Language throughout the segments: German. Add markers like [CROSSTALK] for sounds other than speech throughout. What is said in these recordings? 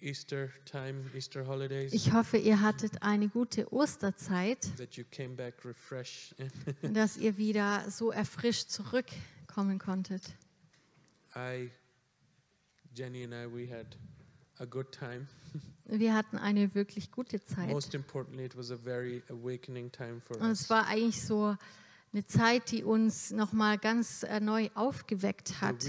Easter time, Easter holidays, Ich hoffe, ihr hattet eine gute Osterzeit that you came back refreshed. und [LAUGHS] dass ihr wieder so erfrischt zurückkommen konntet. I, Jenny and I, we had a good time. [LAUGHS] Wir hatten eine wirklich gute Zeit. Most importantly, it was a very awakening time for Und es us. war eigentlich so eine Zeit, die uns nochmal ganz äh, neu aufgeweckt hat.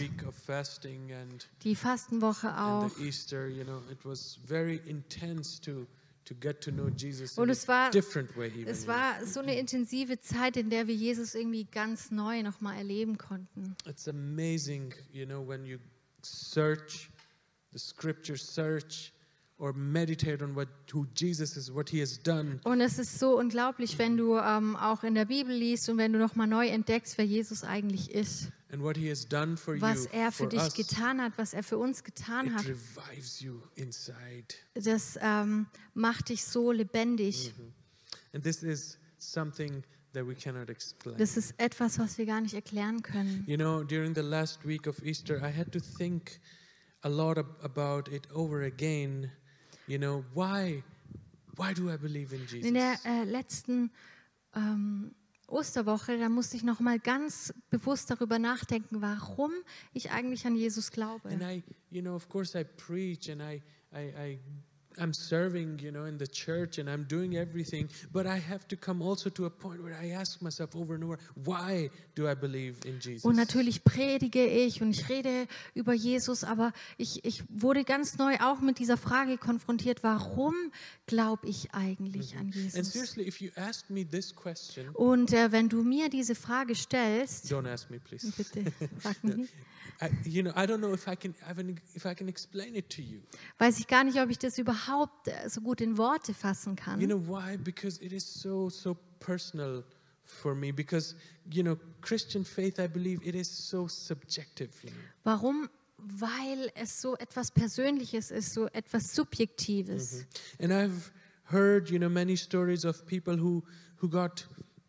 and, Die Fastenwoche auch. Easter, you know, it was very intense to Und es war- Es war so eine intensive Zeit, in der wir Jesus irgendwie ganz neu nochmal erleben konnten. It's amazing, you know, when you search the scripture, search or meditate on what who Jesus is, what he has done. Und es ist so unglaublich, wenn du ähm, auch in der Bibel liest und wenn du nochmal neu entdeckst, wer Jesus eigentlich ist. And what he has done for Was you, er für for dich us, getan hat, was er für uns getan hat. Das ähm, macht dich so lebendig. And this is something that we cannot explain. Das ist etwas, was wir gar nicht erklären können. You know, during the last week of Easter, I had to think a lot ab- about it over again. You know, why why do I believe in Jesus? In der äh, letzten ähm, Osterwoche, da musste ich noch mal ganz bewusst darüber nachdenken, warum ich eigentlich an Jesus glaube. And I, you know, of course, I preach and I, I, I, I'm serving, you know, in the church and I'm doing everything. But I have to come also to a point where I ask myself over and over, why do I believe in Jesus? Und natürlich predige ich und ich rede über Jesus, aber ich, ich wurde ganz neu auch mit dieser Frage konfrontiert, warum glaube ich eigentlich an and Jesus? seriously, if you ask me this question, Und äh, wenn du mir diese Frage stellst, don't ask me, please. bitte [LAUGHS] frag mich nicht, I, you know, I don't know if I can, if I can explain it to you. weiß ich gar nicht, ob ich das überhaupt äh, so gut in Worte fassen kann. You know why? Because it is so so personal for me. Because you know, Christian faith, I believe, it is so subjective. You know. Warum? Weil es so etwas Persönliches ist, so etwas Subjektives. And I've heard, you know, many stories of people who who got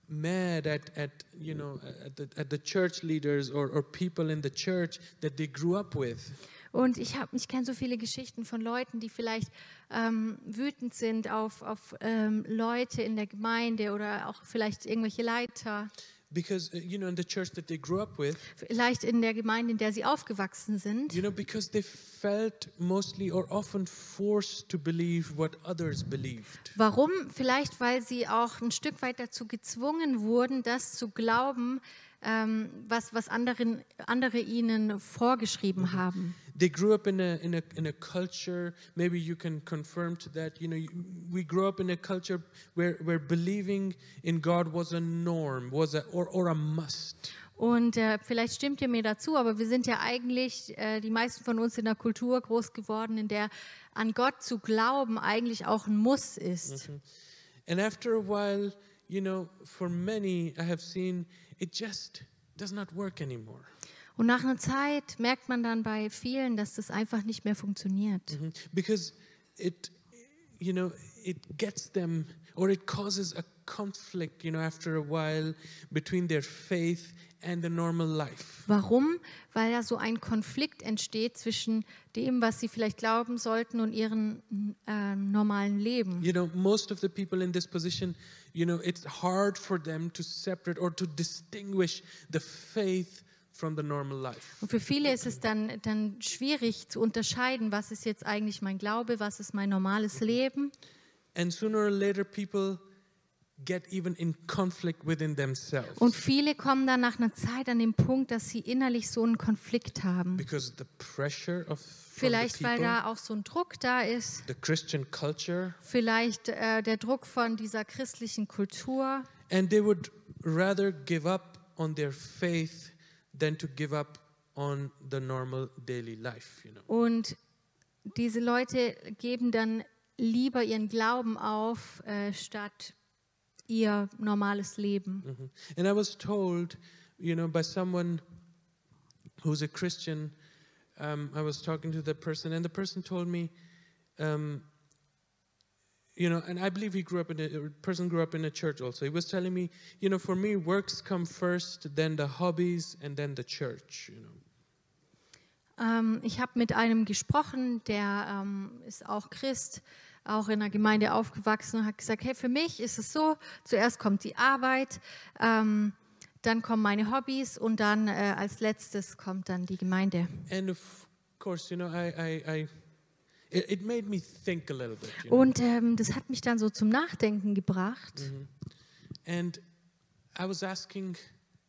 mad at at you know at the at the church leaders or or people in the church that they grew up with. Und ich, hab- ich kenne so viele Geschichten von Leuten, die vielleicht ähm, wütend sind auf, auf ähm, Leute in der Gemeinde oder auch vielleicht irgendwelche Leiter, Because uh, you know, in the church that they grew up with, vielleicht in der Gemeinde, in der sie aufgewachsen sind. you know, because they felt mostly or often forced to believe what others believed. Warum? Vielleicht, weil sie auch ein Stück weit dazu gezwungen wurden, das zu glauben, ähm, was, was anderen, andere ihnen vorgeschrieben haben. they grew up in a in a in a culture maybe you can confirm to that you know we grew up in a culture where where believing in god was a norm was a or, or a must Und äh, vielleicht stimmt ihr mir dazu, aber wir sind ja eigentlich, äh, die meisten von uns in einer Kultur groß geworden, in der an Gott zu glauben eigentlich auch ein Muss ist. and after a while you know for many i have seen it just does not work anymore Und nach einer Zeit merkt man dann bei vielen, dass das einfach nicht mehr funktioniert. Mhm. because it you know it gets them or it causes a conflict you know after a while between their faith and the normal life Warum? Weil da so ein Konflikt entsteht zwischen dem, was sie vielleicht glauben sollten und ihrem äh, normalen Leben. You know, most of the people in this position, you know, it's hard for them to separate or to distinguish the faith from the normal life. Und für viele ist es dann, dann schwierig zu unterscheiden, was ist jetzt eigentlich mein Glaube, was ist mein normales Leben. And sooner or later, people get even in conflict within themselves Und viele kommen dann nach einer Zeit an den Punkt, dass sie innerlich so einen Konflikt haben. because the pressure of Vielleicht, weil da auch so ein Druck da ist. the Christian culture, Vielleicht äh, der Druck von dieser christlichen Kultur. and they would rather give up on their faith than to give up on the normal daily life. You know. Und diese Leute geben dann lieber ihren Glauben auf, äh, statt ihr normales Leben. Mhm. And I was told, you know, by someone who's a Christian, um, I was talking to the person, and the person told me, um, you know, and I believe he grew up in a, a person grew up in a church also. He was telling me, you know, for me, works come first, then the hobbies, and then the church, you know. Ähm, ich habe mit einem gesprochen, der ähm, ist auch Christ, auch in der Gemeinde aufgewachsen und hat gesagt, hey, für mich ist es so, zuerst kommt die Arbeit, ähm, dann kommen meine Hobbys und dann äh, als letztes kommt dann die Gemeinde. And of course, you know, I, I, I it, it made me think a little bit. You know? Und ähm, das hat mich dann so zum Nachdenken gebracht. And I was asking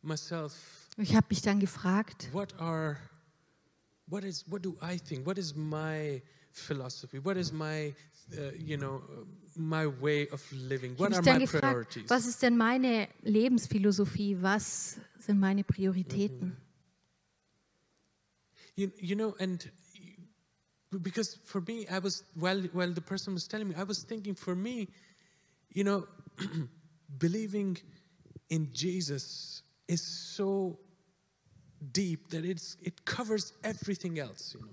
myself, Ich habe mich dann gefragt, what are, what is, what do I think? What is my philosophy? What is my, uh, you know, my way of living? What are my gefragt, priorities? was ist denn meine Lebensphilosophie? Was sind meine Prioritäten? You, you know, and because for me, I was while while the person was telling me, I was thinking for me, you know, [CLEARS THROAT] believing in Jesus is so deep that it's it covers everything else. You know,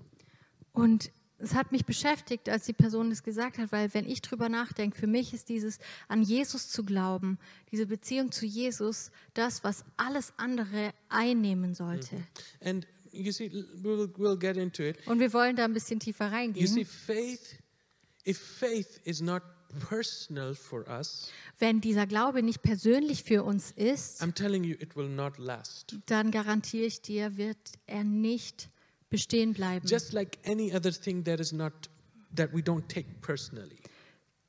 Und es hat mich beschäftigt, als die Person das gesagt hat, weil wenn ich drüber nachdenke, für mich ist dieses an Jesus zu glauben, diese Beziehung zu Jesus, das, was alles andere einnehmen sollte. and you see, we'll we'll get into it. Und wir wollen da ein bisschen tiefer You see, reingehen. faith, if faith is not personal for us, Wenn dieser Glaube nicht persönlich für uns ist, I'm telling you, it will not last. dann garantiere ich dir, wird er nicht bestehen bleiben. Just like any other thing that is not that we don't take personally.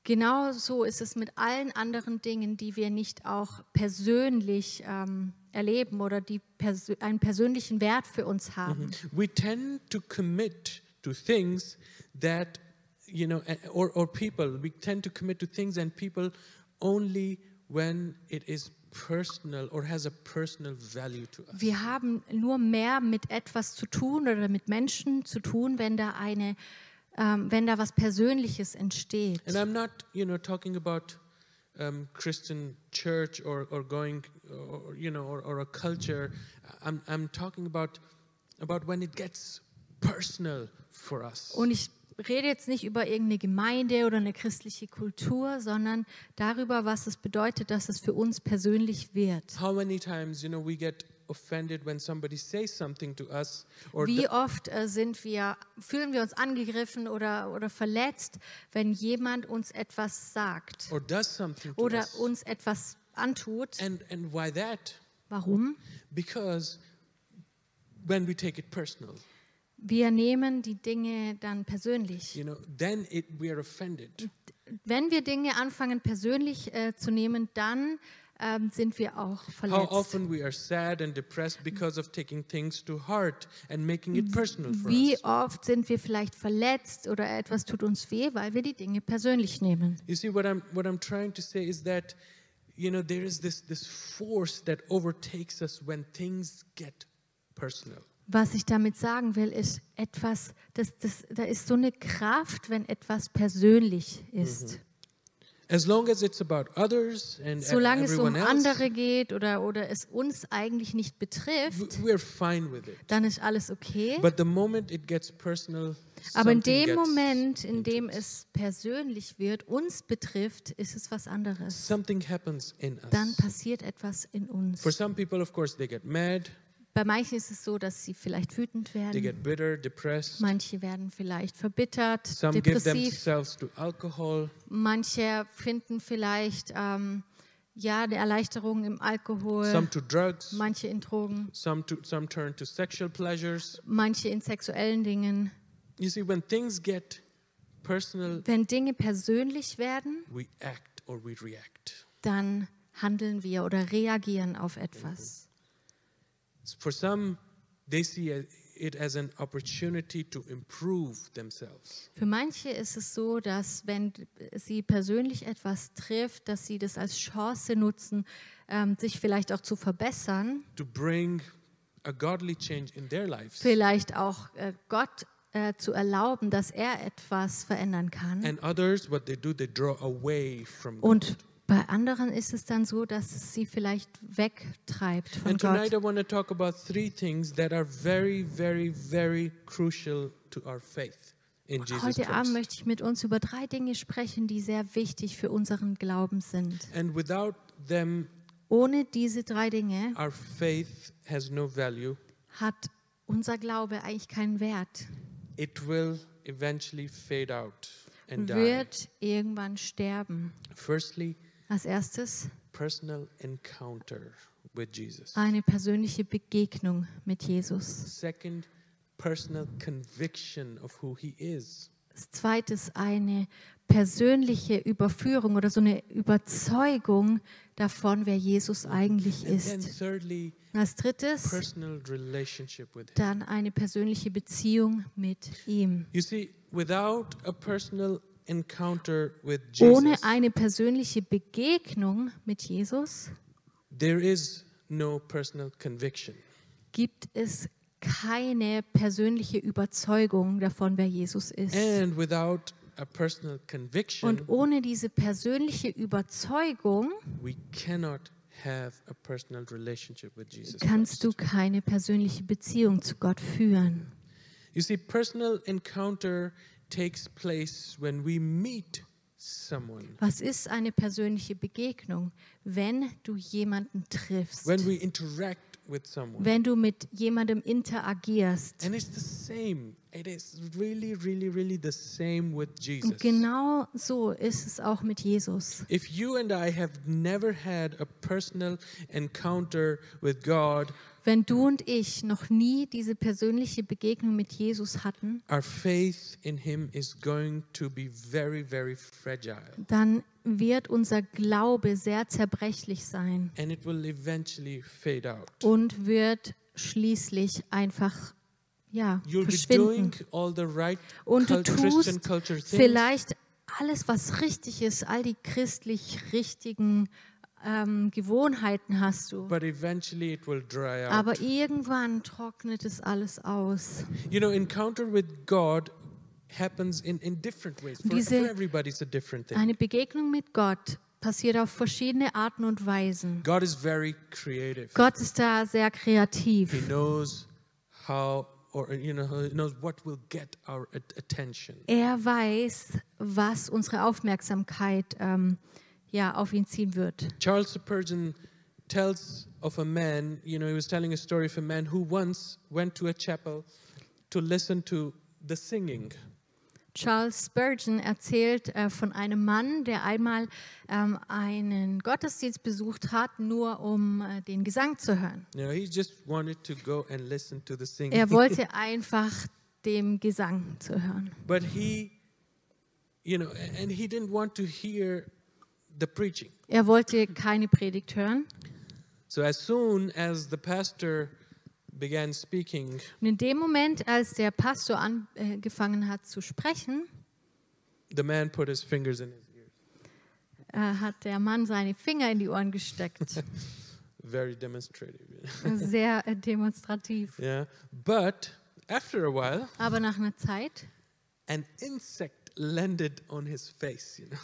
Genau so ist es mit allen anderen Dingen, die wir nicht auch persönlich ähm, erleben oder die persö einen persönlichen Wert für uns haben. We tend to commit to things that, you know, or, or people, we tend to commit to things and people only when it is personal or has a personal value to us. Wir haben nur mehr mit etwas zu tun oder mit Menschen zu tun, wenn da eine, ähm, wenn da was Persönliches entsteht. And I'm not, you know, talking about um, Christian church or, or going, or, you know, or, or a culture. I'm, I'm talking about, about when it gets personal for us. Und ich rede jetzt nicht über irgendeine Gemeinde oder eine christliche Kultur, sondern darüber, was es bedeutet, dass es für uns persönlich wird. How many times, you know, we get offended when somebody says something to us or Wie oft äh, sind wir, fühlen wir uns angegriffen oder, oder verletzt, wenn jemand uns etwas sagt or does something to oder us. uns etwas antut? And, and why that? Warum? Because when we take it personal, Wir nehmen die Dinge dann persönlich. you know, then it, we are offended. Wenn wir Dinge anfangen persönlich äh, zu nehmen, dann ähm, sind wir auch How verletzt. often we are sad and depressed because of taking things to heart and making it personal for Wie us. oft sind wir vielleicht verletzt oder etwas tut uns weh, weil wir die Dinge persönlich nehmen. You see, what I'm what I'm trying to say is that, you know, there is this this force that overtakes us when things get personal. Was ich damit sagen will, ist etwas, das, das, da ist so eine Kraft, wenn etwas persönlich ist. As long as it's about others and e- Solange es um andere geht oder, oder es uns eigentlich nicht betrifft, w- we're fine with it. dann ist alles okay. But the moment it gets personal, Aber in dem Moment, in dem es persönlich wird, uns betrifft, ist es was anderes. something happens in Dann passiert etwas in uns. For some people, of course, they get mad, Bei manchen ist es so, dass sie vielleicht wütend they werden. get bitter, depressed. Manche werden vielleicht verbittert, Some give depressiv. themselves to alcohol. Manche finden vielleicht ähm, ja eine Erleichterung im Alkohol. Drugs. Manche in Drogen. Some to some turn to sexual pleasures. Manche in sexuellen Dingen. You see, when things get personal, Wenn Dinge persönlich werden, we act or we react. dann handeln wir oder reagieren auf etwas. For some, they see it as an opportunity to improve themselves. Für manche ist es so, dass wenn sie persönlich etwas trifft, dass sie das als Chance nutzen, ähm, sich vielleicht auch zu verbessern, to bring a godly change in their lives. vielleicht auch äh, Gott äh, zu erlauben, dass er etwas verändern kann. And others, what they do, they draw away from God. Und bei anderen ist es dann so, dass es sie vielleicht wegtreibt von And tonight Gott. I want to talk about three things that are very, very, very crucial to our faith in Jesus Heute Abend Christ. möchte ich mit uns über drei Dinge sprechen, die sehr wichtig für unseren Glauben sind. And without them, Ohne diese drei Dinge our faith has no value. hat unser Glaube eigentlich keinen Wert. It will eventually fade out and die. Wird irgendwann sterben. Firstly, Als erstes personal encounter with Jesus. eine persönliche Begegnung mit Jesus. Second, personal conviction of who he is. Als zweites eine persönliche Überführung oder so eine Überzeugung davon, wer Jesus eigentlich ist. thirdly, als drittes personal relationship with him. dann eine persönliche Beziehung mit ihm. You see, without a personal Ohne Jesus, eine persönliche Begegnung mit Jesus there is no personal conviction. gibt es keine persönliche Überzeugung davon, wer Jesus ist. And without a personal conviction, Und ohne diese persönliche Überzeugung we cannot have a personal relationship with Jesus. kannst du keine persönliche Beziehung zu Gott führen. You see, personal encounter takes place when we meet someone, Was ist eine persönliche Begegnung? Wenn du jemanden triffst, when we interact with someone. wenn du mit jemandem interagierst. And it's the same. It is really, really, really the same with Jesus. Und genau so ist es auch mit Jesus. If you and I have never had a personal encounter with God, Wenn du und ich noch nie diese persönliche Begegnung mit Jesus hatten, our faith in Him is going to be very, very fragile. dann wird unser Glaube sehr zerbrechlich sein And it will eventually fade out. und wird schließlich einfach ja, You'll verschwinden. right Und du tust vielleicht alles, was richtig ist, all die christlich richtigen ähm, Gewohnheiten hast du. but eventually it will dry out. Aber irgendwann trocknet es alles aus. you know, encounter with God happens in, in different ways. For, Diese- for everybody, it's a different thing. Eine Begegnung mit Gott passiert auf verschiedene Arten und Weisen. God is very creative. Gott ist da sehr He kreativ. knows how, or you know, he knows what will get our at- attention. Er weiß, was unsere Aufmerksamkeit ähm, ja, auf ihn ziehen wird. Charles Spurgeon tells of a man. You know, he was telling a story of a man who once went to a chapel to listen to the singing. Charles Spurgeon erzählt äh, von einem Mann, der einmal ähm, einen Gottesdienst besucht hat, nur um äh, den Gesang zu hören. You know, he just wanted to go and listen to the singing. Er [LAUGHS] wollte einfach dem Gesang zu hören. but he, you know, and he didn't want to hear the preaching. Er wollte keine Predigt hören. So as soon as the pastor began speaking, Und in dem Moment, als der Pastor angefangen hat zu sprechen, the man put his fingers in his ears. äh, hat der Mann seine Finger in die Ohren gesteckt. [LAUGHS] Very demonstrative. [LAUGHS] Sehr äh, demonstrativ. yeah. But after a while, Aber nach einer Zeit an insect landed on his face, you know.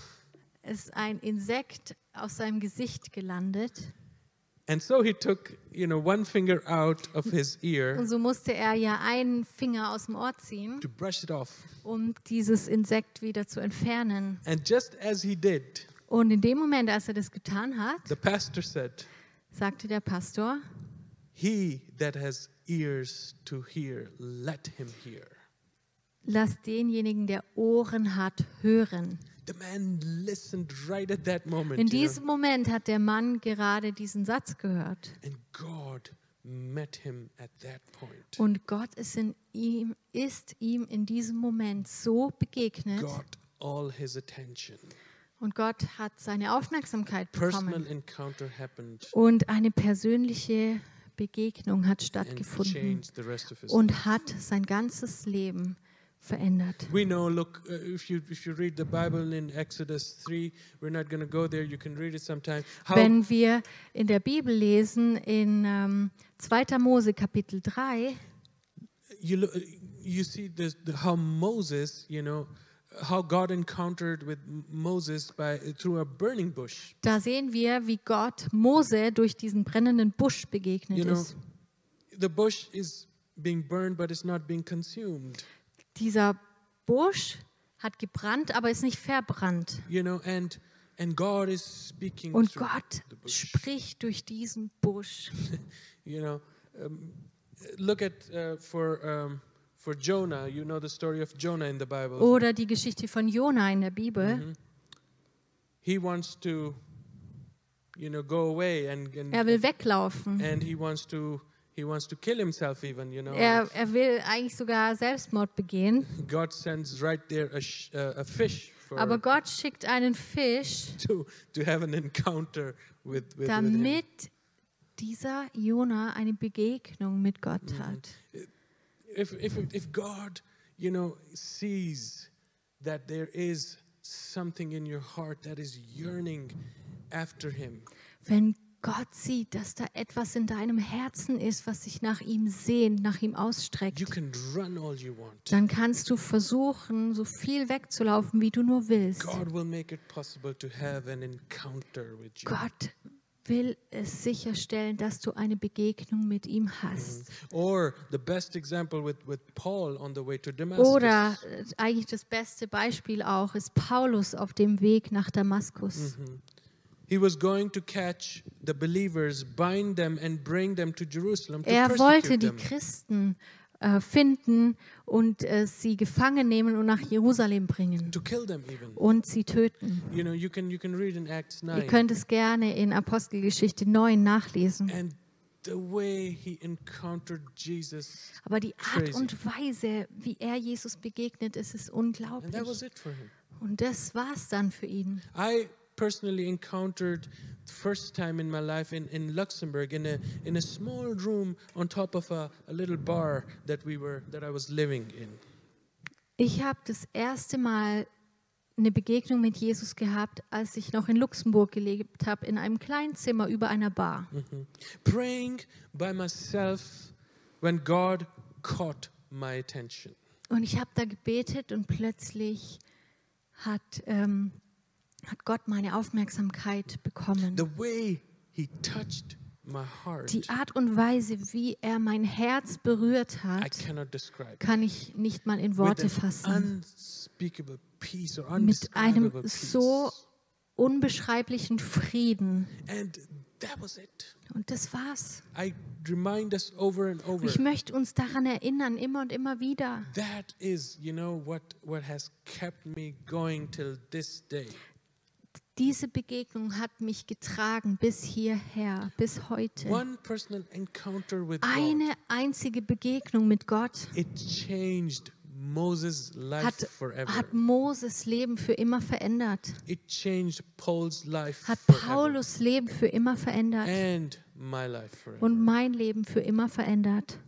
Ist ein Insekt aus seinem Gesicht gelandet. And so he took, you know, one finger out of his ear Und so musste er ja einen Finger aus dem Ohr ziehen, to brush it off. um dieses Insekt wieder zu entfernen. And just as he did, Und in dem Moment, als er das getan hat, the pastor said, sagte der Pastor, He that has ears to hear, let him hear. Lass denjenigen, der Ohren hat, hören. The man listened right at that moment. In you know, diesem Moment hat der Mann gerade diesen Satz gehört. and God met him at that point. Und Gott ist, in ihm, ist ihm in diesem Moment so begegnet. Got all his attention. Und Gott hat seine Aufmerksamkeit Personal bekommen. encounter happened Und eine persönliche Begegnung hat and stattgefunden und hat sein ganzes Leben verändert. We know, look, uh, if you if you read the Bible in Exodus 3, we're not going to go there, you can read it sometime. How Wenn wir in der Bibel lesen, in ähm, 2. Mose Kapitel 3, you you see this, how Moses, you know, how God encountered with Moses by through a burning bush. da sehen wir, wie Gott Mose durch diesen brennenden Busch begegnet You know, ist. the bush is being burned, but it's not being consumed. Dieser Busch hat gebrannt, aber ist nicht verbrannt. You know, and and God is speaking Und Gott spricht durch diesen Busch. [LAUGHS] You know, um, look at uh, for um, for Jonah. You know the story of Jonah in the Bible. Oder die Geschichte von Jona in der Bibel. Mhm. He wants to, you know, go away and and, Er will weglaufen. and he wants to he wants to kill himself even. You know. Er, er will eigentlich sogar Selbstmord begehen. God sends right there a, uh, a fish for Aber Gott schickt einen Fisch, to to have an encounter with with, with him. damit dieser Jona eine Begegnung mit Gott Mhm. hat. if, if, if God, you know, sees that there is something in your heart that is yearning after Him, Wenn Gott sieht, dass da etwas in deinem Herzen ist, was sich nach ihm sehnt, nach ihm you ausstreckt, can run all you want. dann kannst du versuchen, so viel wegzulaufen, wie du nur willst. God will make it possible to have an encounter with you. Gott will es sicherstellen, dass du eine Begegnung mit ihm hast. Or the best example with, with Paul on the way to Damascus. Oder äh, eigentlich das beste Beispiel auch ist Paulus auf dem Weg nach Damaskus. He was Er wollte die. Christen äh, finden und äh, sie gefangen nehmen und nach Jerusalem bringen To kill them even. und sie töten. You know, you can you can read in Acts Ihr 9. könnt es gerne in Apostelgeschichte 9 nachlesen. And the way he encountered Jesus, Aber die Art und Weise, wie er Jesus begegnet, ist and that was unglaublich. it for him. Und das war es dann für ihn. I personally encountered the first time in my life in, in Luxembourg in a in a small room on top of a, a little bar that we were that I was living in. Ich habe das erste Mal eine Begegnung mit Jesus gehabt, als ich noch in Luxemburg gelebt habe, in einem kleinen Zimmer über einer Bar. Praying by myself when God caught my attention. Und ich habe da gebetet und plötzlich hat, ähm, hat Gott meine Aufmerksamkeit bekommen. The way he touched Die Art und Weise, wie er mein Herz berührt I hat, cannot describe. kann ich nicht mal in Worte fassen. Mit einem so unbeschreiblichen Frieden. And that was it. Und das war's. I remind us over and over. Ich möchte uns daran erinnern, immer und immer wieder. Diese Begegnung hat mich getragen bis hierher, bis heute. One personal encounter with God, Eine einzige Begegnung mit Gott hat, forever. hat Moses Leben für immer verändert, It changed Paul's life hat forever. Paulus Leben für immer verändert und mein Leben für immer verändert.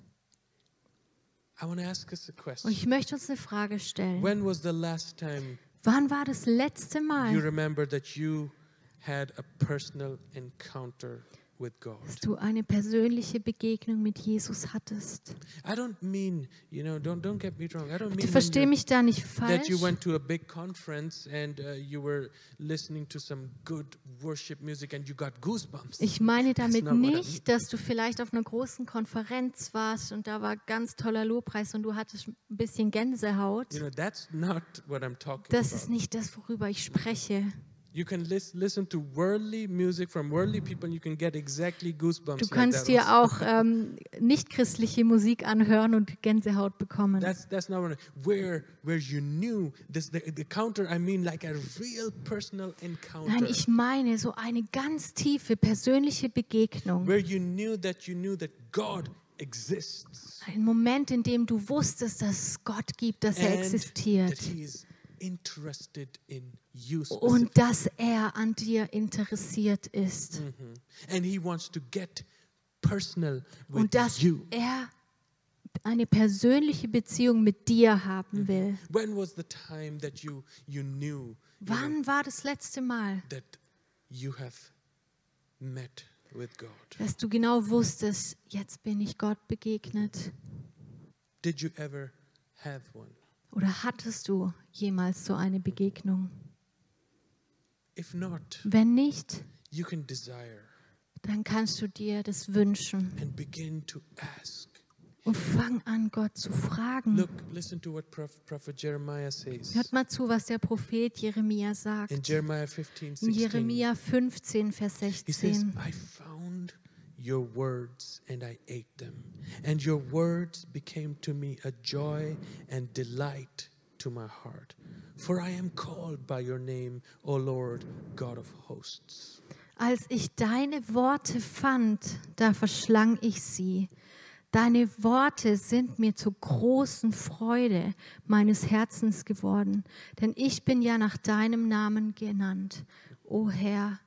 I want to ask us a Und ich möchte uns eine Frage stellen. When was the last time Wann war das letzte you Mal, remember that you had a personal encounter? Dass du eine persönliche Begegnung mit Jesus hattest? I don't mean, you know, don't don't get me wrong. I don't mean Bitte when versteh you- mich da nicht falsch. and uh. Ich meine damit nicht, dass du vielleicht auf einer großen Konferenz warst und da war ganz toller Lobpreis und du hattest ein bisschen Gänsehaut. You know, Das ist nicht das, worüber ich spreche. You can lis listen to worldly music from worldly people and you can get exactly goosebumps. Du like kannst that dir auch ähm, nicht-christliche Musik anhören und Gänsehaut bekommen. That's that's not I, where where you knew this the, the counter. I mean like a real personal encounter. Nein, ich meine so eine ganz tiefe persönliche Begegnung. where you knew that you knew that God exists Ein Moment, in dem du wusstest, dass es Gott gibt, dass er and that existiert He is und dass er an dir interessiert ist Mhm. and He wants to get personal with und dass er eine persönliche Beziehung mit dir haben will. When was the time that you you knew you know, Wann war das letzte Mal, that you have met with God? dass du genau wusstest, jetzt bin ich Gott begegnet? Did you ever have one? Oder hattest du jemals so eine Begegnung? Not, Wenn nicht, dann kannst du dir das wünschen und fang an, Gott zu fragen. Look. Hört mal zu, was der Prophet Jeremia In sagt. Jeremiah 15, In 16. Jeremia 15, Vers He says, 16. I found your words, and I ate them. And your words became to me a joy and delight to my heart. For I am called by your name, O Lord, God of hosts. Als ich deine Worte fand, da verschlang ich sie. Deine Worte sind mir zur großen Freude meines Herzens geworden, denn ich bin ja nach deinem Namen genannt, o Herr,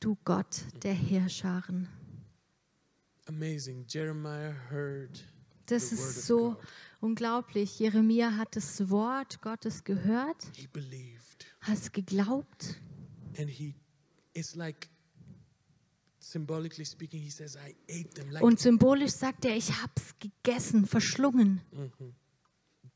du Gott der Heerscharen. Amazing. Jeremiah heard Das ist so unglaublich. Jeremia hat das Wort Gottes gehört, He believed. hat es geglaubt And he, it's like, symbolically speaking, he says, I ate them. Like, und symbolisch sagt er, ich hab's gegessen, verschlungen.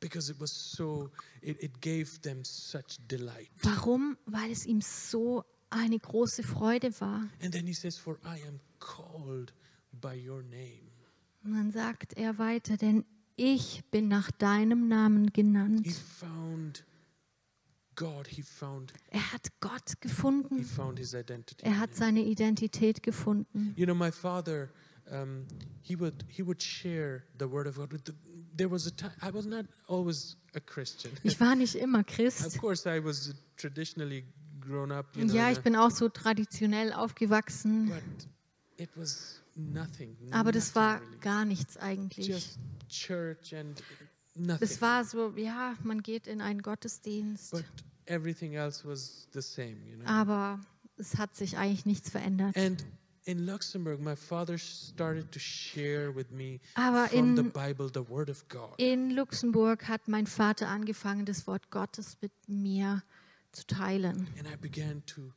because it was so, it, it gave them such delight. Warum? Weil es ihm so eine große Freude war. And then he says, For I am called. Und dann sagt er weiter, denn ich bin nach deinem Namen He genannt. found God, he found, Er hat Gott he gefunden. found his identity. Er hat seine Identität gefunden. You know, my father, um, he would he would share the word of God. With the, there was a time I was not always a Christian. Ich war nicht [LAUGHS] immer of Christ. course, I was traditionally grown up. You know, Ja, ich bin auch so traditionell aufgewachsen. but it was. Aber das nothing war gar nichts eigentlich. just church and nothing. Das war so, ja, man geht in einen Gottesdienst, but everything else was the same, you know. aber es hat sich eigentlich nichts verändert. and in Luxembourg, my father started to share with me Aber from the in- Bible the Word of God. In Luxemburg hat mein Vater angefangen, das Wort Gottes mit mir zu teilen. And I began to.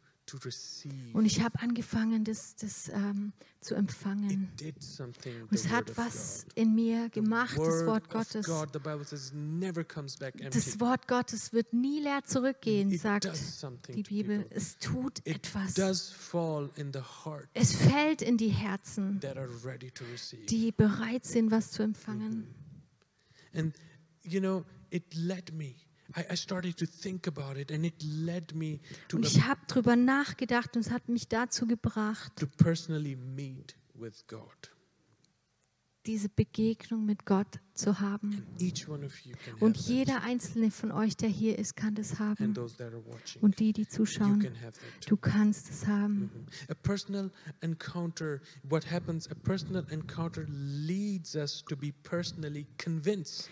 Und ich habe angefangen, das, das ähm, zu empfangen. Und es hat was in mir gemacht, das Wort Gottes. Das Wort Gottes wird nie leer zurückgehen, sagt die Bibel. Es tut etwas. Es fällt in die Herzen, die bereit sind, was zu empfangen. And you know, it led me. I, I started to think about it, and it led me to Und ich habe drüber nachgedacht und es hat mich dazu gebracht, to personally meet with God. diese Begegnung mit Gott zu haben. Und jeder einzelne von euch, der hier ist, kann das haben. Und die, die zuschauen, du kannst es haben. A personal encounter, what happens, a personal encounter leads us to be personally convinced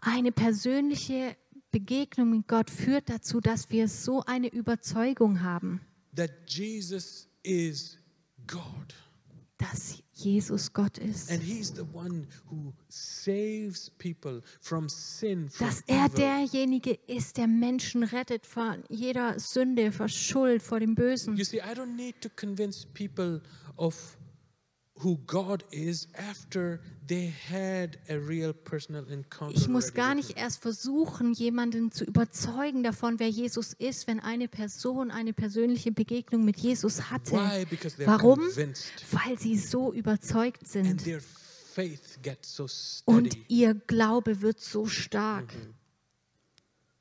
Eine persönliche Begegnung mit Gott führt dazu, dass wir so eine Überzeugung haben, that Jesus is God. dass Jesus Gott ist. And He's the one who saves people from sin, from Dass er derjenige ist, der Menschen rettet von jeder Sünde, vor Schuld, vor dem Bösen. You see, I don't need to convince people of Ich muss gar nicht erst versuchen, jemanden zu überzeugen davon, wer Jesus ist, wenn eine Person eine persönliche Begegnung mit Jesus hatte. Why? Because they're Warum? convinced Weil sie so überzeugt and sind their faith gets so und ihr Glaube wird so stark.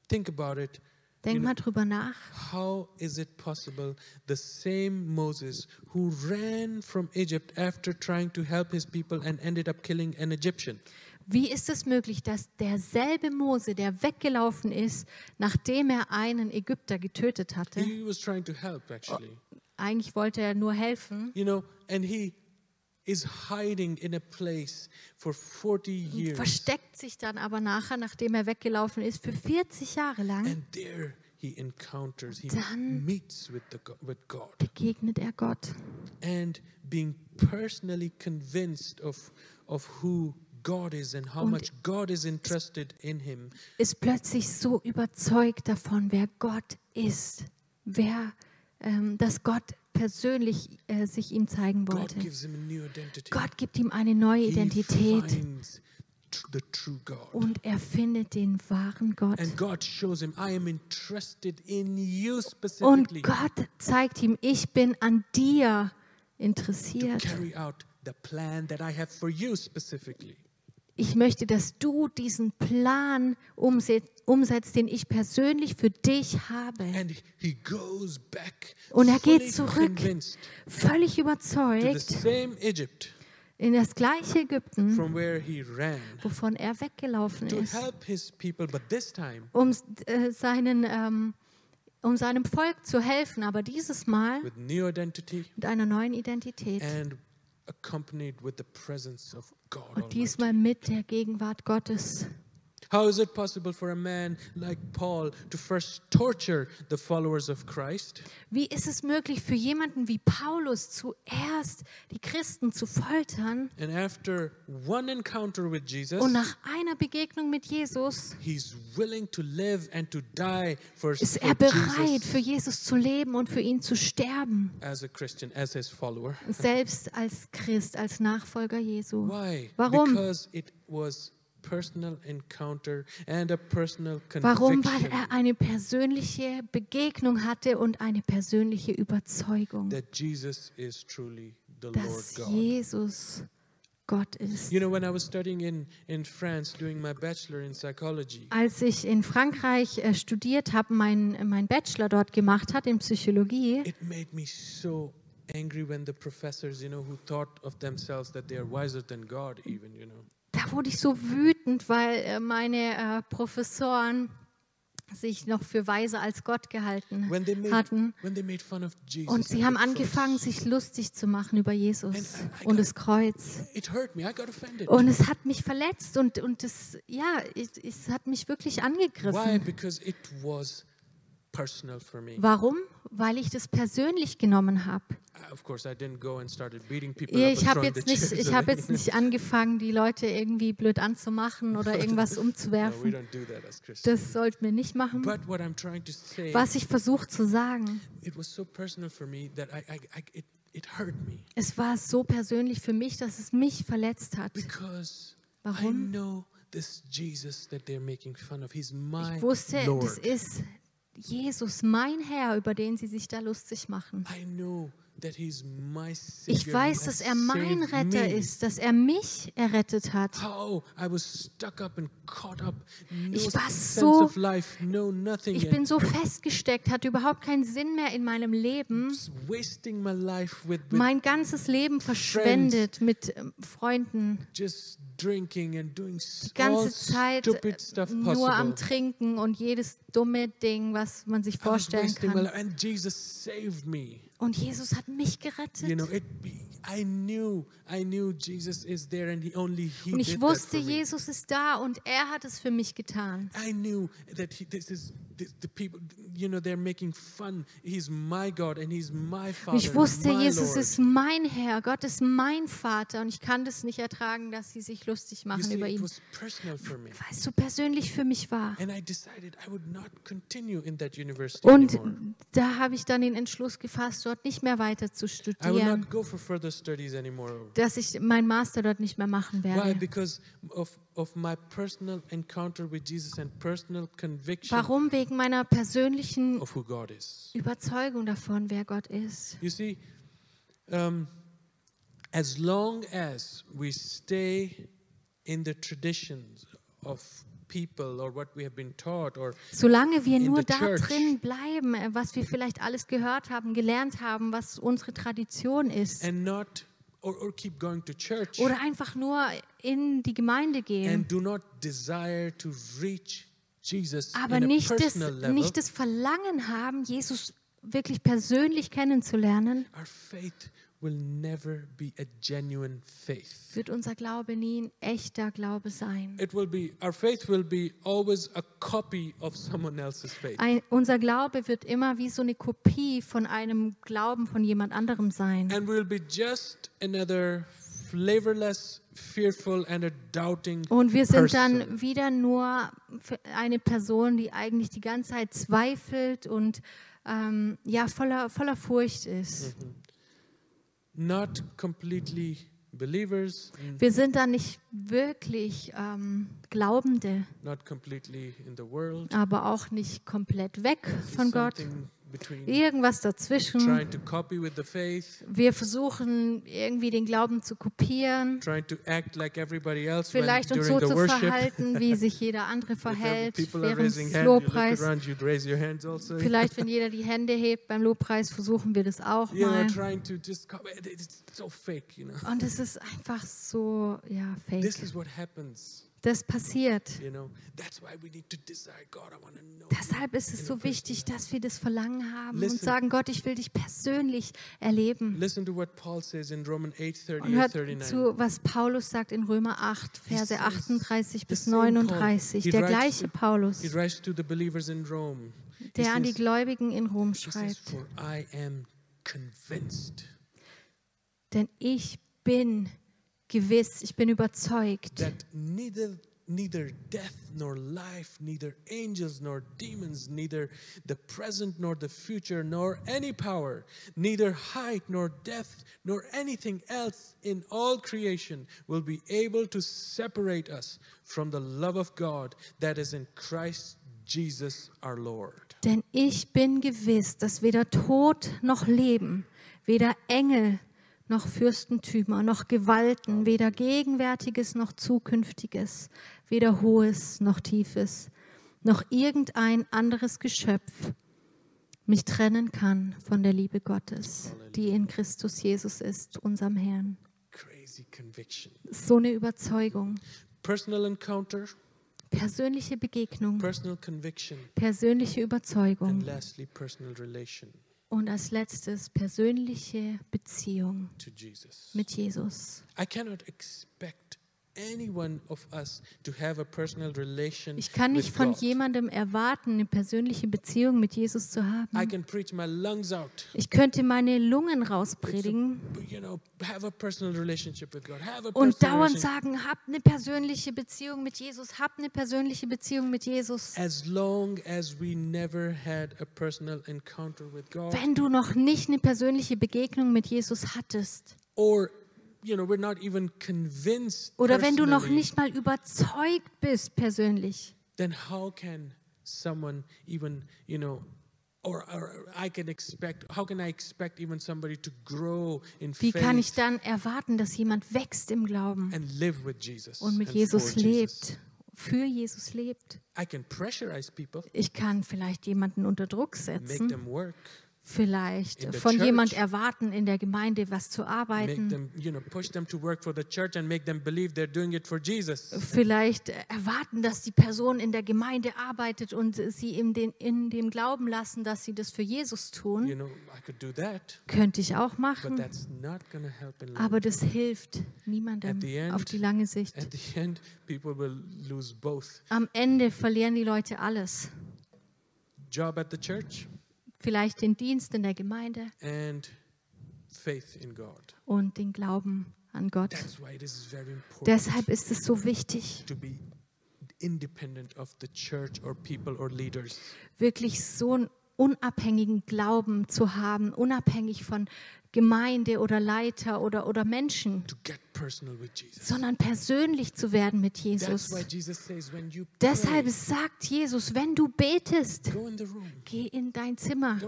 Think about it. Denk mal drüber nach. How is it possible the same Moses who ran from Egypt after trying to help his people and ended up killing an Egyptian? Wie ist es möglich, dass derselbe Mose, der weggelaufen ist, nachdem er einen Ägypter getötet hatte, He was trying to help actually. eigentlich wollte er nur helfen, You know, and he is hiding in a place for 40 years. versteckt sich dann aber nachher, nachdem er weggelaufen ist, für 40 Jahre lang, And there he encounters, he Dann- meets with, the, with God. begegnet er Gott. And being personally convinced of, of who God is and how Und much God is interested in him, Ist plötzlich so überzeugt davon, wer Gott ist, wer, ähm, dass Gott persönlich äh, sich ihm zeigen wollte. Gott gibt ihm eine neue Identität und er findet den wahren Gott. And God shows him, I am interested in you Und Gott zeigt ihm, ich bin an dir to interessiert. carry out the plan that I have for you specifically. Ich möchte, dass du diesen Plan umset umsetzt, den ich persönlich für dich habe. And he goes back Und er geht zurück, völlig überzeugt, in das gleiche Ägypten, wovon er weggelaufen to ist, help his people, but this time um, äh, seinen, ähm, um seinem Volk zu helfen, aber dieses Mal mit einer neuen Identität. And accompanied with the presence of God. Und diesmal mit der Gegenwart Gottes. How is it possible for a man like Paul to first torture the followers of Christ Wie ist es möglich für jemanden wie Paulus zuerst die Christen zu foltern and after one encounter with Jesus, und nach einer Begegnung mit Jesus he's willing to live and to die for, ist er bereit, für Jesus Jesus zu leben und für ihn zu sterben, as a Christian, as his follower? selbst als Christ, als Nachfolger Jesu. Why? Warum? Because it was personal encounter and a personal Warum? Weil er eine persönliche Begegnung hatte und eine persönliche Überzeugung, that Jesus is truly the Lord dass God. Jesus Gott ist. You know, when I was studying in, in France doing my bachelor in psychology, Als ich in Frankreich äh, studiert habe, mein, mein Bachelor dort gemacht hat in Psychologie, it made me so angry when the professors, you know, who thought of themselves that they are wiser than God, even, you know. Da wurde ich so wütend, weil äh, meine äh, Professoren sich noch für weiser als Gott gehalten When they made, hatten. Und sie and haben angefangen, sich lustig zu machen über Jesus And I- I und got- das Kreuz. Me. Und es hat mich verletzt und, und es, ja, es, es hat mich wirklich angegriffen. Because it was personal for me. Warum? Weil ich das persönlich genommen habe. Uh, Ich habe jetzt the nicht, ich away. jetzt nicht angefangen, die Leute irgendwie blöd anzumachen oder [LAUGHS] irgendwas umzuwerfen. do. Das sollten wir nicht machen. Say, Was ich versuche zu sagen, so I, I, it, it es war so persönlich für mich, dass es mich verletzt hat. because Warum? Ich wusste, das ist Jesus, mein Herr, über den sie sich da lustig machen. I know that He's my Savior. Ich weiß, dass er mein Retter ist, dass er mich errettet hat. How I was stuck up and caught up. No Ich war so-. Ich bin so festgesteckt, hatte überhaupt keinen Sinn mehr in meinem Leben. just wasting my life with, with Mein ganzes Leben verschwendet mit ähm, Freunden. just drinking and doing s- Die ganze Zeit stupid stuff nur am. Trinken und jedes dumme Ding, was man sich vorstellen kann. Und Jesus hat mich gerettet. You know, it. I knew, I knew Jesus is there, and He only He Und ich wusste. Jesus ist da und er hat es für mich getan. I knew that he, this is ich wusste, Jesus ist mein Herr, Gott ist mein Vater und ich kann das nicht ertragen, dass sie sich lustig machen über ihn, weil es so persönlich für mich war. and I decided I would not continue in that university Und da habe ich dann den Entschluss gefasst, dort nicht mehr weiter zu I would studieren, not go for further studies anymore. dass ich meinen Master dort nicht mehr machen Why? werde. Because of, of my personal encounter with Jesus and personal conviction Warum? Wegen meiner persönlichen of who God is. Überzeugung davon, wer Gott ist. You see, um, as long as we stay in the traditions of people or what we have been taught, or Solange wir nur da drin bleiben, was wir vielleicht alles gehört haben, gelernt haben, was unsere Tradition ist, and not, or, or keep going to church, oder einfach nur in die Gemeinde gehen, and do not desire to reach Jesus aber nicht das, nicht das Verlangen haben, Jesus wirklich persönlich kennenzulernen, our faith will never be a genuine faith. wird unser Glaube nie ein echter Glaube sein. It will be our faith will be always a copy of someone else's faith. Ein, unser Glaube wird immer wie so eine Kopie von einem Glauben von jemand anderem sein. And we'll be just another flavorless, fearful, and a doubting Und wir sind person. dann wieder nur eine Person, die eigentlich die ganze Zeit zweifelt und ähm, ja voller, voller Furcht ist. n- Wir sind dann nicht wirklich ähm, Glaubende, not completely in the world. aber auch nicht komplett weg von Gott. Irgendwas dazwischen. Wir versuchen irgendwie den Glauben zu kopieren, trying to act like everybody else when, vielleicht uns so zu verhalten, wie [LAUGHS] sich jeder andere verhält während des Lobpreis. also. Vielleicht, wenn [LAUGHS] jeder die Hände hebt beim Lobpreis, versuchen wir das auch mal. Und es ist einfach so, ja, fake. Das passiert. Deshalb ist es so wichtig, dass wir das Verlangen haben und sagen, Gott, ich will dich persönlich erleben. Listen to what Paul says in Romans 8 30 Und hört 39. zu, was Paulus sagt in Römer 8, Verse says, 38 bis the same Paul, 39. he Der gleiche Paulus, der an die Gläubigen in Rom schreibt. Denn ich bin gewiss, ich bin überzeugt, that neither neither death nor life neither angels nor demons neither the present nor the future nor any power neither height nor depth nor anything else in all creation will be able to separate us from the love of God that is in Christ Jesus our Lord. Denn ich bin gewiss, dass weder Tod noch Leben, weder Engel noch Fürstentümer noch Gewalten, weder Gegenwärtiges noch Zukünftiges, weder Hohes noch Tiefes, noch irgendein anderes Geschöpf mich trennen kann von der Liebe Gottes, die in Christus Jesus ist, unserem Herrn. So eine Überzeugung, personal encounter. Persönliche Begegnung, persönliche Überzeugung. Lastly personal relation und als letztes persönliche Beziehung to Jesus mit Jesus. I cannot expect any one of us to have a personal relation Ich kann nicht von jemandem erwarten, eine persönliche Beziehung mit Jesus zu I haben. can preach my lungs out. Ich könnte meine Lungen rauspredigen und dauernd sagen, hab eine persönliche Beziehung mit Jesus, hab eine persönliche Beziehung mit Jesus. As long as we never had a personal encounter with God, Wenn du noch nicht eine persönliche Begegnung mit Jesus hattest or you know, we're not even convinced oder wenn du noch nicht mal überzeugt bist persönlich, then how can someone even, you know, or, or I can expect, how can I expect even somebody to grow in wie kann ich faith dann erwarten, dass jemand wächst im Glauben and live with Jesus und mit and Jesus for Jesus? lebt, für Jesus lebt? I can pressurize people, Ich kann vielleicht jemanden unter Druck make setzen, them work, vielleicht von jemand erwarten, in der Gemeinde was zu arbeiten, them, you know, push them to work for the church and make them believe they're doing it for Jesus. vielleicht erwarten, dass die Person in der Gemeinde arbeitet und sie in, den, in dem Glauben lassen, dass sie das für Jesus You tun. know, could do that, Könnte ich auch machen, aber das hilft niemandem end- auf die lange Sicht. End, Am Ende verlieren die Leute alles. job at the church Vielleicht den Dienst in der Gemeinde and faith in God. und den Glauben an Gott. That's why it is very important Deshalb ist es so wichtig, to be independent of the church or people or leaders. wirklich so einen unabhängigen Glauben zu haben, unabhängig von Gemeinde oder Leiter oder, oder Menschen, sondern persönlich zu werden mit Jesus. says, you Deshalb pray, sagt Jesus, wenn du betest, in geh in dein Zimmer.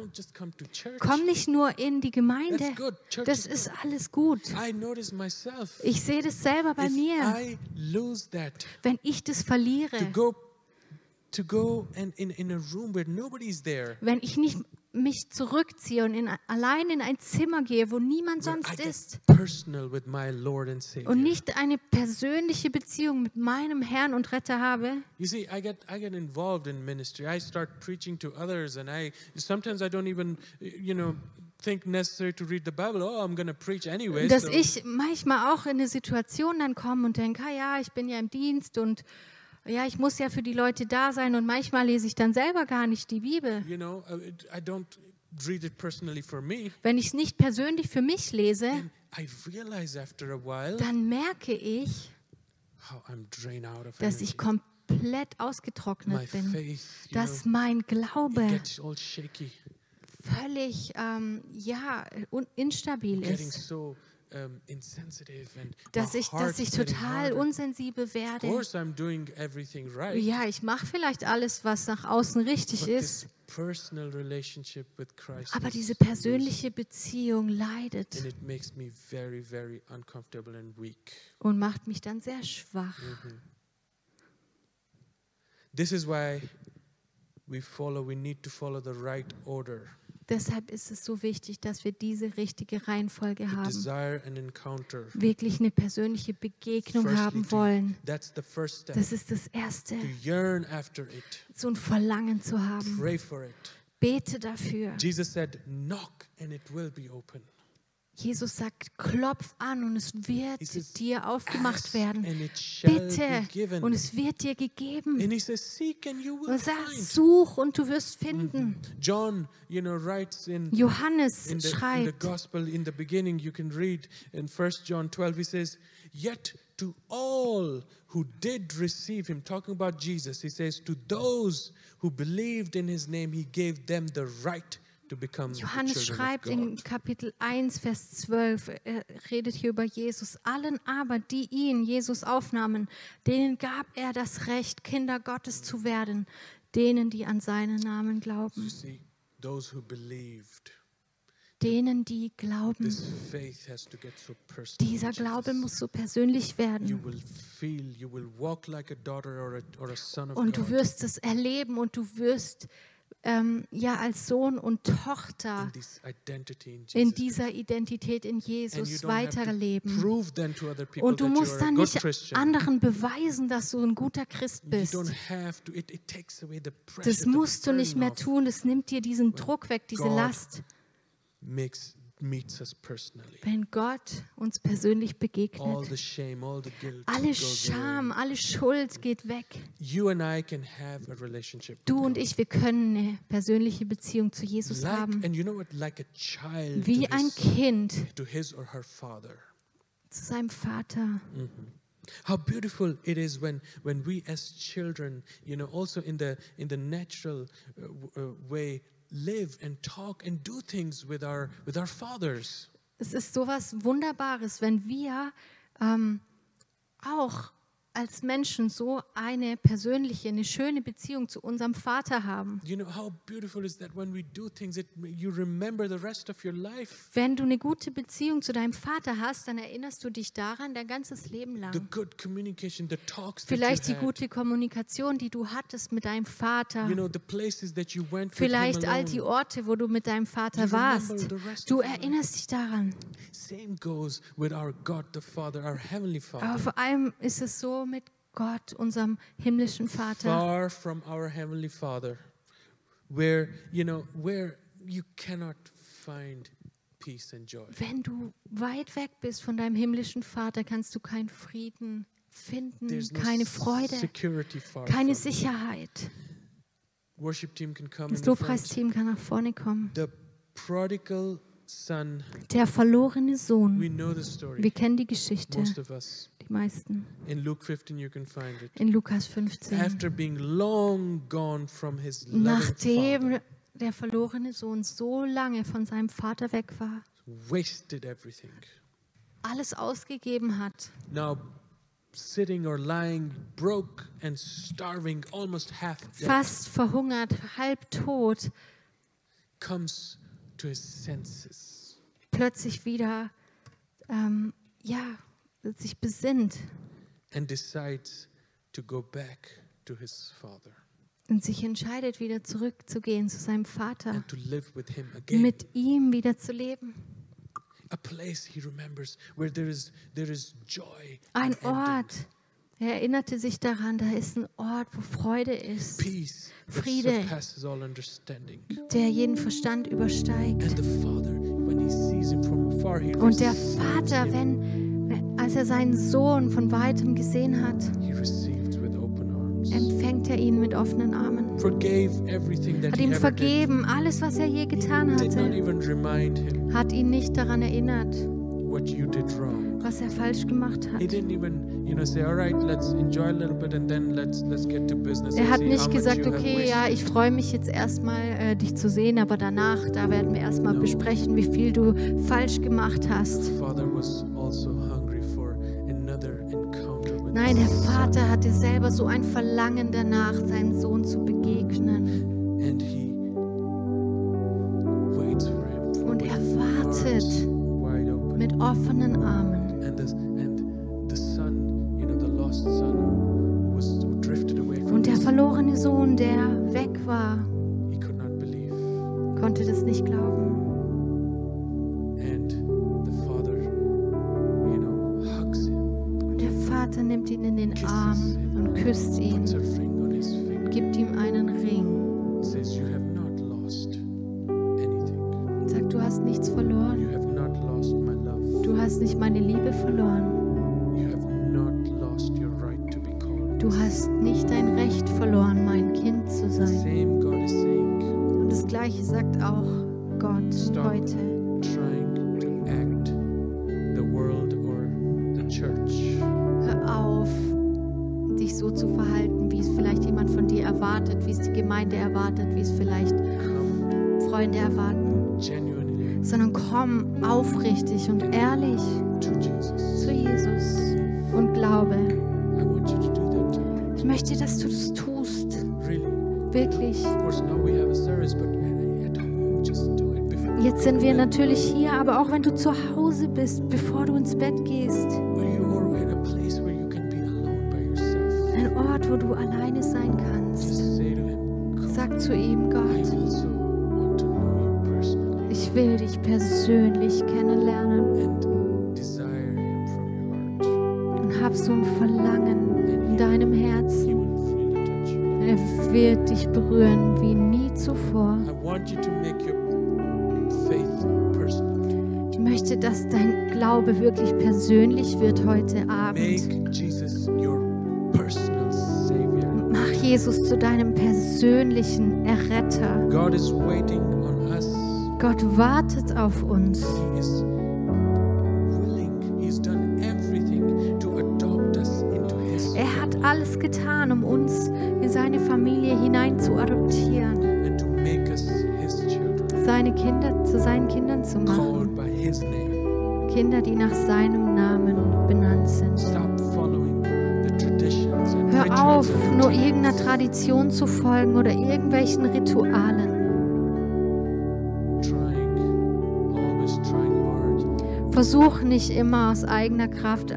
Komm nicht nur in die Gemeinde. Das is ist alles gut. Ich sehe das selber bei if mir. That, Wenn ich das verliere, wenn ich nicht mich zurückziehe und in, allein in ein Zimmer gehe, wo niemand sonst ist personal with my Lord and Savior. und nicht eine persönliche Beziehung mit meinem Herrn und Retter habe, You see, I get I get involved in ministry. I start preaching to others, and I sometimes I don't even, you know, think necessary to read the Bible. Oh, I'm going to preach anyway. dass ich manchmal auch in eine Situation dann komme und denke, ah ja, ich bin ja im Dienst und ja, ich muss ja für die Leute da sein und manchmal lese ich dann selber gar nicht die Bibel. you know, I, I don't read it personally for me. Wenn ich es nicht persönlich für mich lese, I realize after a while dann merke ich, how I'm drained out of dass ich komplett My ausgetrocknet bin, faith, dass know, mein Glaube völlig ähm, ja, instabil ist, so um, dass ich, dass ich total unsensibel werde. right. Ja, ich mache vielleicht alles, was nach außen richtig But ist, Aber diese persönliche Beziehung leidet very, very und macht mich dann sehr schwach. This is why we follow, we need to follow the right order. Deshalb ist es so wichtig, dass wir diese richtige Reihenfolge haben. Wirklich eine persönliche Begegnung haben wollen. Das ist das Erste, so ein Verlangen zu haben. Bete dafür. Jesus said, Knock and it will be open. Jesus sagt, klopf an und es wird says, dir aufgemacht werden. Bitte und es wird dir gegeben. Says, Seek and you will Und sagt, such und du wirst finden. John, you know, writes in Johannes in the, in the schreibt, gospel in the beginning you can read in 1 john 12 he says yet to all who did receive him talking about jesus he says to those who believed in his name he gave them the right Johannes schreibt in. Kapitel 1, Vers 12, er redet hier über Jesus. Allen aber, die ihn, Jesus, aufnahmen, denen gab er das Recht, Kinder Gottes zu werden, denen, die an seinen Namen glauben. Denen, die glauben. Dieser Glaube muss so persönlich werden. Und du wirst es erleben und du wirst ähm, ja als Sohn und Tochter in in dieser Identität in Jesus weiterleben. Und du musst dann nicht Christian. anderen beweisen, dass du ein guter Christ bist. to. It, it pressure. Das musst du nicht mehr tun. Das nimmt dir diesen Druck weg, diese God Last. Makes. Wenn Gott uns persönlich All begegnet. the shame, all the guilt. Alle Scham, alle Schuld geht weg. You and I can have a relationship. Du und ich, wir können eine persönliche Beziehung zu Jesus haben. and you know what? Like a child Wie to, ein his, Kind to his or her father. zu seinem Vater. How beautiful it is when when we as children, you know, also in the in the natural uh, uh, way, live and talk and do things with our with our fathers. Es ist sowas Wunderbares, wenn wir ähm, auch als Menschen so eine persönliche, eine schöne Beziehung zu unserem Vater haben. You know how beautiful is that when we do things, it you remember the rest of your life. Wenn du eine gute Beziehung zu deinem Vater hast, dann erinnerst du dich daran dein ganzes Leben The lang. good communication, the talks Vielleicht that die gute Kommunikation, die du hattest mit deinem Vater. You know the places that you went with Vielleicht all die Orte, wo du mit deinem Vater warst. Du erinnerst dich daran. Same goes with our God the Father, our heavenly Aber vor allem ist es so mit Gott, unserem himmlischen Vater. Far from our heavenly Father, where you know where you cannot find peace and joy. Wenn du weit weg bist von deinem himmlischen Vater, kannst du keinen Frieden finden, There's no keine Freude, security far keine from. Sicherheit. Worship team can come in Das. Lobpreisteam kann nach vorne kommen. The prodigal son. Der verlorene We Sohn. know the story. Wir kennen die Geschichte, Most of us. Die meisten. In Luke 15, you can find it. In Lukas 15. After being long gone from his Nachdem father, der verlorene Sohn so lange von seinem Vater weg war, wasted everything. alles ausgegeben hat, Now, sitting or lying broke and starving, almost half dead, fast verhungert, halb tot, comes to his senses. plötzlich wieder, ähm, ja, sich besinnt and decides to go back to his father und sich entscheidet, wieder zurückzugehen zu seinem Vater, and to live with him again. mit ihm wieder zu leben. a place he remembers where there is there is joy, Ein Ort. Er erinnerte sich daran, da ist ein Ort, wo Freude ist, peace Friede. der jeden Verstand übersteigt. Und der Vater, wenn, wenn, als er seinen Sohn von weitem gesehen hat, empfängt er ihn mit offenen Armen. Hat ihm vergeben, alles, was er je getan hatte, hat ihn nicht daran erinnert, was er falsch gemacht hat. Er hat nicht gesagt, okay, ja, wasted." ich freue mich jetzt erstmal, äh, dich zu sehen, aber danach, da werden wir erstmal No. besprechen, wie viel du falsch gemacht hast. The father was Nein, der Vater hatte selber so ein Verlangen danach, seinem Sohn zu begegnen. Und er wartet mit offenen Armen. Und der verlorene Sohn, der weg war, konnte das nicht glauben. Küsst ihn, komm aufrichtig und ehrlich zu Jesus und glaube. Ich möchte, dass du das tust, wirklich. Before. Jetzt sind wir natürlich hier, aber auch wenn du zu Hause bist, bevor du ins Bett gehst, ein Ort, wo du alleine sein kannst, sag zu ihm, berühren wie nie zuvor. I want you to make your faith personal. Ich möchte, dass dein Glaube wirklich persönlich wird heute Abend. Mach Jesus zu deinem persönlichen Erretter. Gott wartet auf uns. Er hat alles getan, um uns in seine Familie hinein zu adoptieren, seine Kinder zu seinen Kindern zu machen. Kinder, die nach seinem Namen benannt sind. Hör auf, nur irgendeiner Tradition zu folgen oder irgendwelchen Ritualen. Versuch nicht immer aus eigener Kraft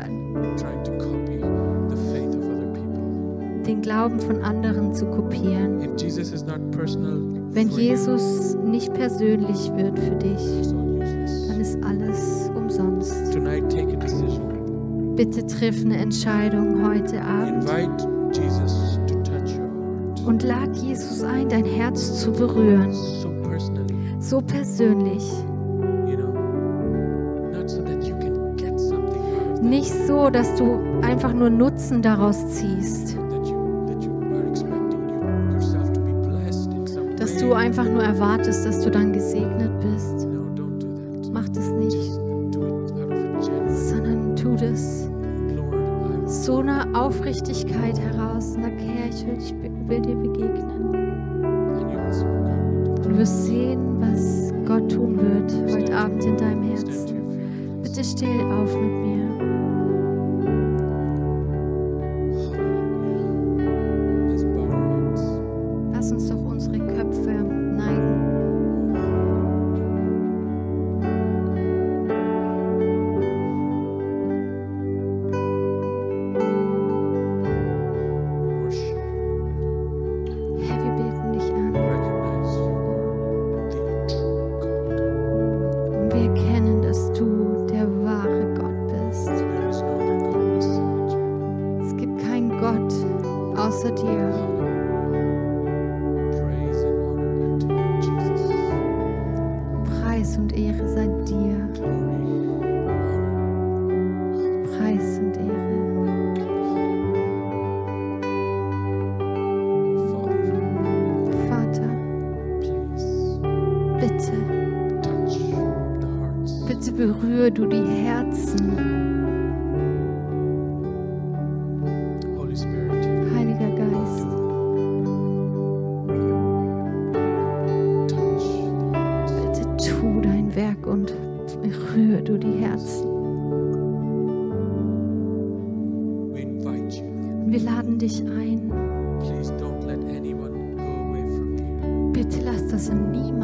den Glauben von anderen zu kopieren. Wenn Jesus nicht persönlich wird für dich, dann ist alles umsonst. Bitte triff eine Entscheidung heute Abend und lad Jesus ein, dein Herz zu berühren. So persönlich. Nicht so, dass du einfach nur Nutzen daraus ziehst. Du einfach nur erwartest, dass du dann gesegnet bist. Mach das nicht, sondern tu das so einer Aufrichtigkeit heraus. Sag, Herr, ich will, dich, will dir begegnen. do. Du wirst sehen, was Gott tun wird heute Abend in deinem Herzen. Bitte steh auf mit mir. Bitte lass,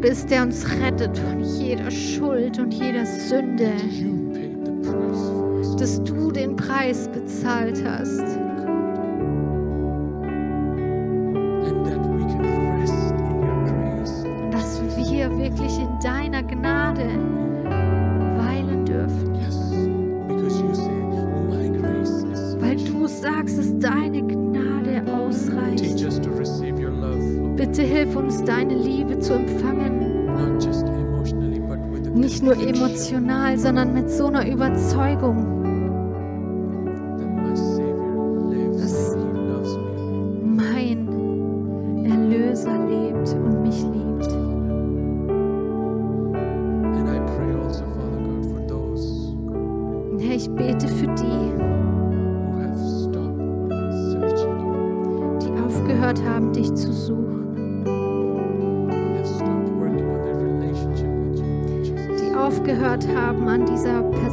bist, der uns rettet von jeder Schuld und jeder Sünde, dass du den Preis bezahlt hast. Nicht nur emotional, sondern mit so einer Überzeugung.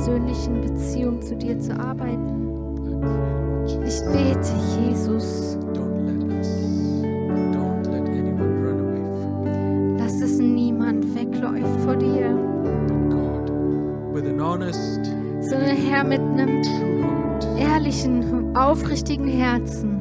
persönlichen Beziehung zu dir zu arbeiten. Ich bete, Jesus. Lass es niemand wegläuft vor dir. Sondern Herr mit einem ehrlichen, aufrichtigen Herzen.